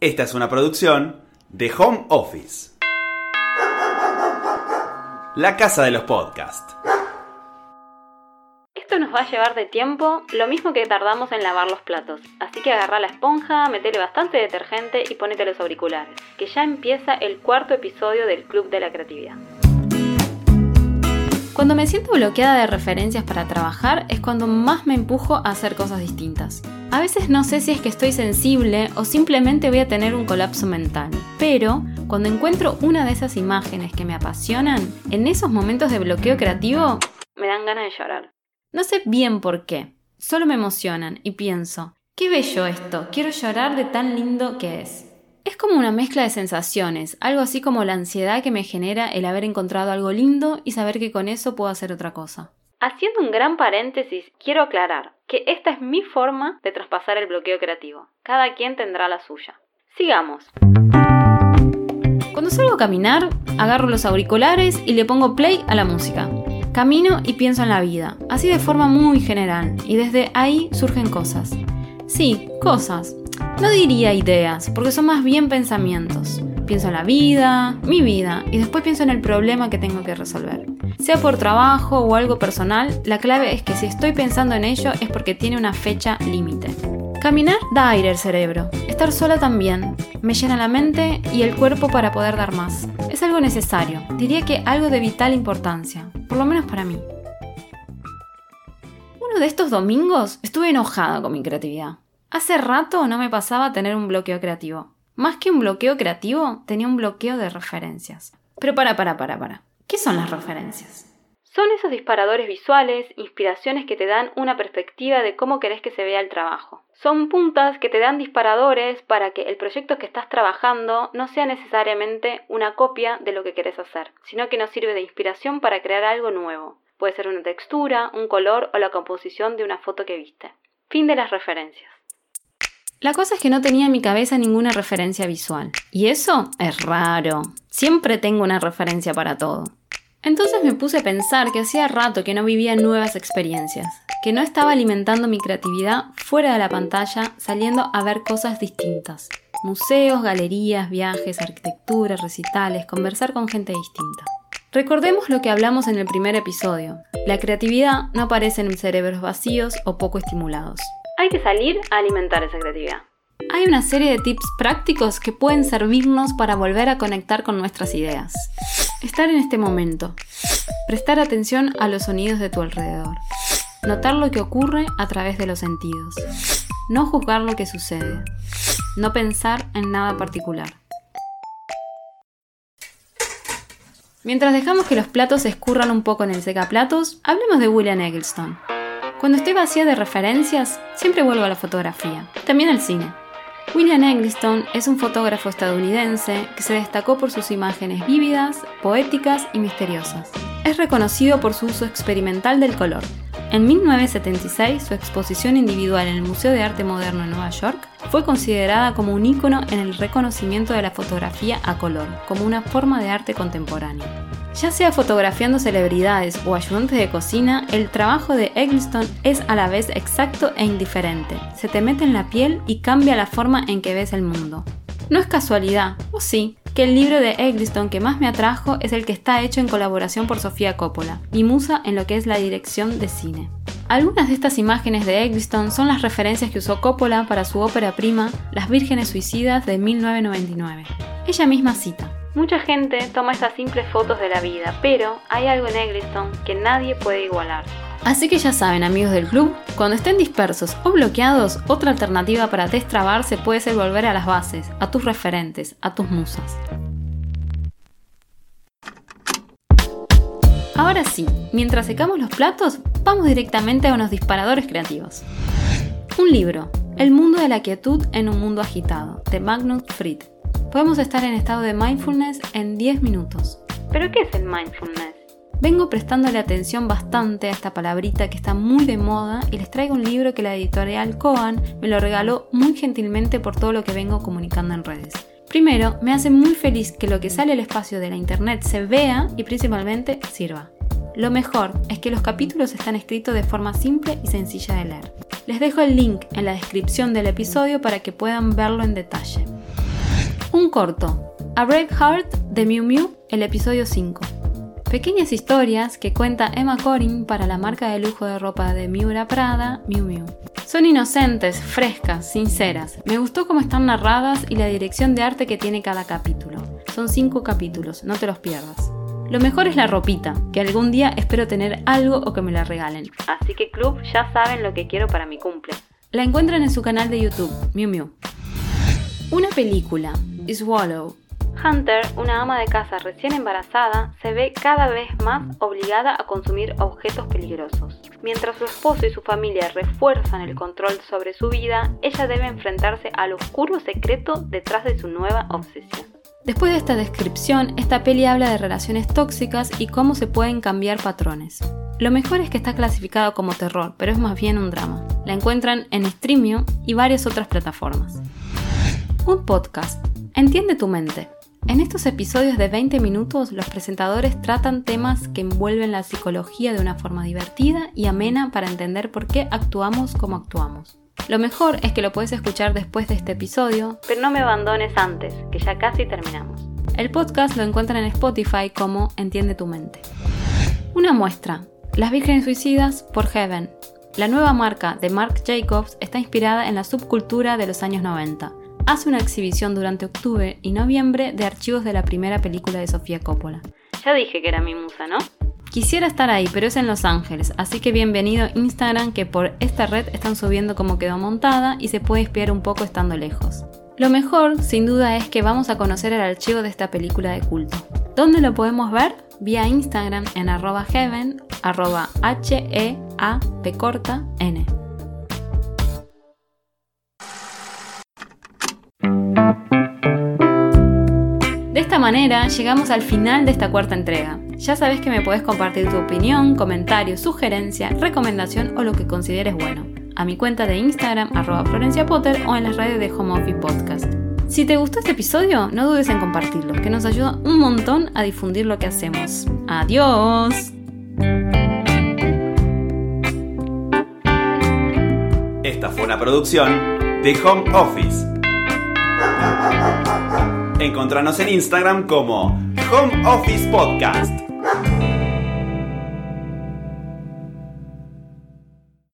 Esta es una producción de Home Office. La casa de los podcasts. Esto nos va a llevar de tiempo lo mismo que tardamos en lavar los platos. Así que agarra la esponja, metele bastante detergente y ponete los auriculares. Que ya empieza el cuarto episodio del Club de la Creatividad. Cuando me siento bloqueada de referencias para trabajar es cuando más me empujo a hacer cosas distintas. A veces no sé si es que estoy sensible o simplemente voy a tener un colapso mental, pero cuando encuentro una de esas imágenes que me apasionan, en esos momentos de bloqueo creativo me dan ganas de llorar. No sé bien por qué, solo me emocionan y pienso, qué bello esto, quiero llorar de tan lindo que es. Es como una mezcla de sensaciones, algo así como la ansiedad que me genera el haber encontrado algo lindo y saber que con eso puedo hacer otra cosa. Haciendo un gran paréntesis, quiero aclarar que esta es mi forma de traspasar el bloqueo creativo. Cada quien tendrá la suya. Sigamos. Cuando salgo a caminar, agarro los auriculares y le pongo play a la música. Camino y pienso en la vida, así de forma muy general, y desde ahí surgen cosas. Sí, cosas, no diría ideas, porque son más bien pensamientos. Pienso en la vida, mi vida, y después pienso en el problema que tengo que resolver. Sea por trabajo o algo personal, la clave es que si estoy pensando en ello es porque tiene una fecha límite. Caminar da aire al cerebro. Estar sola también. Me llena la mente y el cuerpo para poder dar más. Es algo necesario. Diría que algo de vital importancia. Por lo menos para mí. Uno de estos domingos estuve enojada con mi creatividad. Hace rato no me pasaba tener un bloqueo creativo. Más que un bloqueo creativo, tenía un bloqueo de referencias. Pero para, para, para, para. ¿Qué son las referencias? Son esos disparadores visuales, inspiraciones que te dan una perspectiva de cómo querés que se vea el trabajo. Son puntas que te dan disparadores para que el proyecto que estás trabajando no sea necesariamente una copia de lo que querés hacer, sino que nos sirve de inspiración para crear algo nuevo. Puede ser una textura, un color o la composición de una foto que viste. Fin de las referencias. La cosa es que no tenía en mi cabeza ninguna referencia visual. Y eso es raro. Siempre tengo una referencia para todo. Entonces me puse a pensar que hacía rato que no vivía nuevas experiencias, que no estaba alimentando mi creatividad fuera de la pantalla, saliendo a ver cosas distintas. Museos, galerías, viajes, arquitectura, recitales, conversar con gente distinta. Recordemos lo que hablamos en el primer episodio. La creatividad no aparece en cerebros vacíos o poco estimulados. Hay que salir a alimentar esa creatividad. Hay una serie de tips prácticos que pueden servirnos para volver a conectar con nuestras ideas. Estar en este momento. Prestar atención a los sonidos de tu alrededor. Notar lo que ocurre a través de los sentidos. No juzgar lo que sucede. No pensar en nada particular. Mientras dejamos que los platos escurran un poco en el secaplatos, hablemos de William Eggleston. Cuando estoy vacía de referencias, siempre vuelvo a la fotografía, también al cine. William Eggleston es un fotógrafo estadounidense que se destacó por sus imágenes vívidas, poéticas y misteriosas. Es reconocido por su uso experimental del color. En 1976, su exposición individual en el Museo de Arte Moderno en Nueva York fue considerada como un ícono en el reconocimiento de la fotografía a color, como una forma de arte contemporáneo. Ya sea fotografiando celebridades o ayudantes de cocina, el trabajo de Eggleston es a la vez exacto e indiferente. Se te mete en la piel y cambia la forma en que ves el mundo. No es casualidad, o sí, que el libro de Eggleston que más me atrajo es el que está hecho en colaboración por Sofía Coppola, mi musa en lo que es la dirección de cine. Algunas de estas imágenes de Eggleston son las referencias que usó Coppola para su ópera prima Las Vírgenes Suicidas de 1999. Ella misma cita. Mucha gente toma estas simples fotos de la vida, pero hay algo en Eggleston que nadie puede igualar. Así que ya saben, amigos del club, cuando estén dispersos o bloqueados, otra alternativa para destrabarse puede ser volver a las bases, a tus referentes, a tus musas. Ahora sí, mientras secamos los platos, vamos directamente a unos disparadores creativos. Un libro, El mundo de la quietud en un mundo agitado, de Magnus Fried. Podemos estar en estado de mindfulness en 10 minutos. ¿Pero qué es el mindfulness? Vengo prestándole atención bastante a esta palabrita que está muy de moda y les traigo un libro que la editorial Coan me lo regaló muy gentilmente por todo lo que vengo comunicando en redes. Primero, me hace muy feliz que lo que sale al espacio de la internet se vea y principalmente sirva. Lo mejor es que los capítulos están escritos de forma simple y sencilla de leer. Les dejo el link en la descripción del episodio para que puedan verlo en detalle. Un corto, A Brave Heart de Miu Miu, el episodio 5. Pequeñas historias que cuenta Emma Corrin para la marca de lujo de ropa de Miura Prada, Miu Miu. Son inocentes, frescas, sinceras. Me gustó cómo están narradas y la dirección de arte que tiene cada capítulo. Son cinco capítulos, no te los pierdas. Lo mejor es la ropita, que algún día espero tener algo o que me la regalen. Así que club ya saben lo que quiero para mi cumple. La encuentran en su canal de YouTube, Miu Miu. Una película, Swallow. Hunter, una ama de casa recién embarazada, se ve cada vez más obligada a consumir objetos peligrosos. Mientras su esposo y su familia refuerzan el control sobre su vida, ella debe enfrentarse al oscuro secreto detrás de su nueva obsesión. Después de esta descripción, esta peli habla de relaciones tóxicas y cómo se pueden cambiar patrones. Lo mejor es que está clasificado como terror, pero es más bien un drama. La encuentran en Streamio y varias otras plataformas. Un podcast. Entiende tu mente. En estos episodios de 20 minutos, los presentadores tratan temas que envuelven la psicología de una forma divertida y amena para entender por qué actuamos como actuamos. Lo mejor es que lo puedes escuchar después de este episodio, pero no me abandones antes, que ya casi terminamos. El podcast lo encuentran en Spotify como Entiende tu mente. Una muestra. Las Vírgenes Suicidas por Heaven. La nueva marca de Marc Jacobs está inspirada en la subcultura de los años 90. Hace una exhibición durante octubre y noviembre de archivos de la primera película de Sofía Coppola. Ya dije que era mi musa, ¿no? Quisiera estar ahí, pero es en Los Ángeles, así que bienvenido Instagram que por esta red están subiendo cómo quedó montada y se puede espiar un poco estando lejos. Lo mejor, sin duda, es que vamos a conocer el archivo de esta película de culto. ¿Dónde lo podemos ver? Vía Instagram en arroba heaven, arroba corta N. esta manera llegamos al final de esta cuarta entrega. Ya sabes que me puedes compartir tu opinión, comentario, sugerencia, recomendación o lo que consideres bueno. A mi cuenta de Instagram, arroba Florencia Potter o en las redes de Home Office Podcast. Si te gustó este episodio, no dudes en compartirlo, que nos ayuda un montón a difundir lo que hacemos. ¡Adiós! Esta fue una producción de Home Office. Encontranos en Instagram como Home Office Podcast.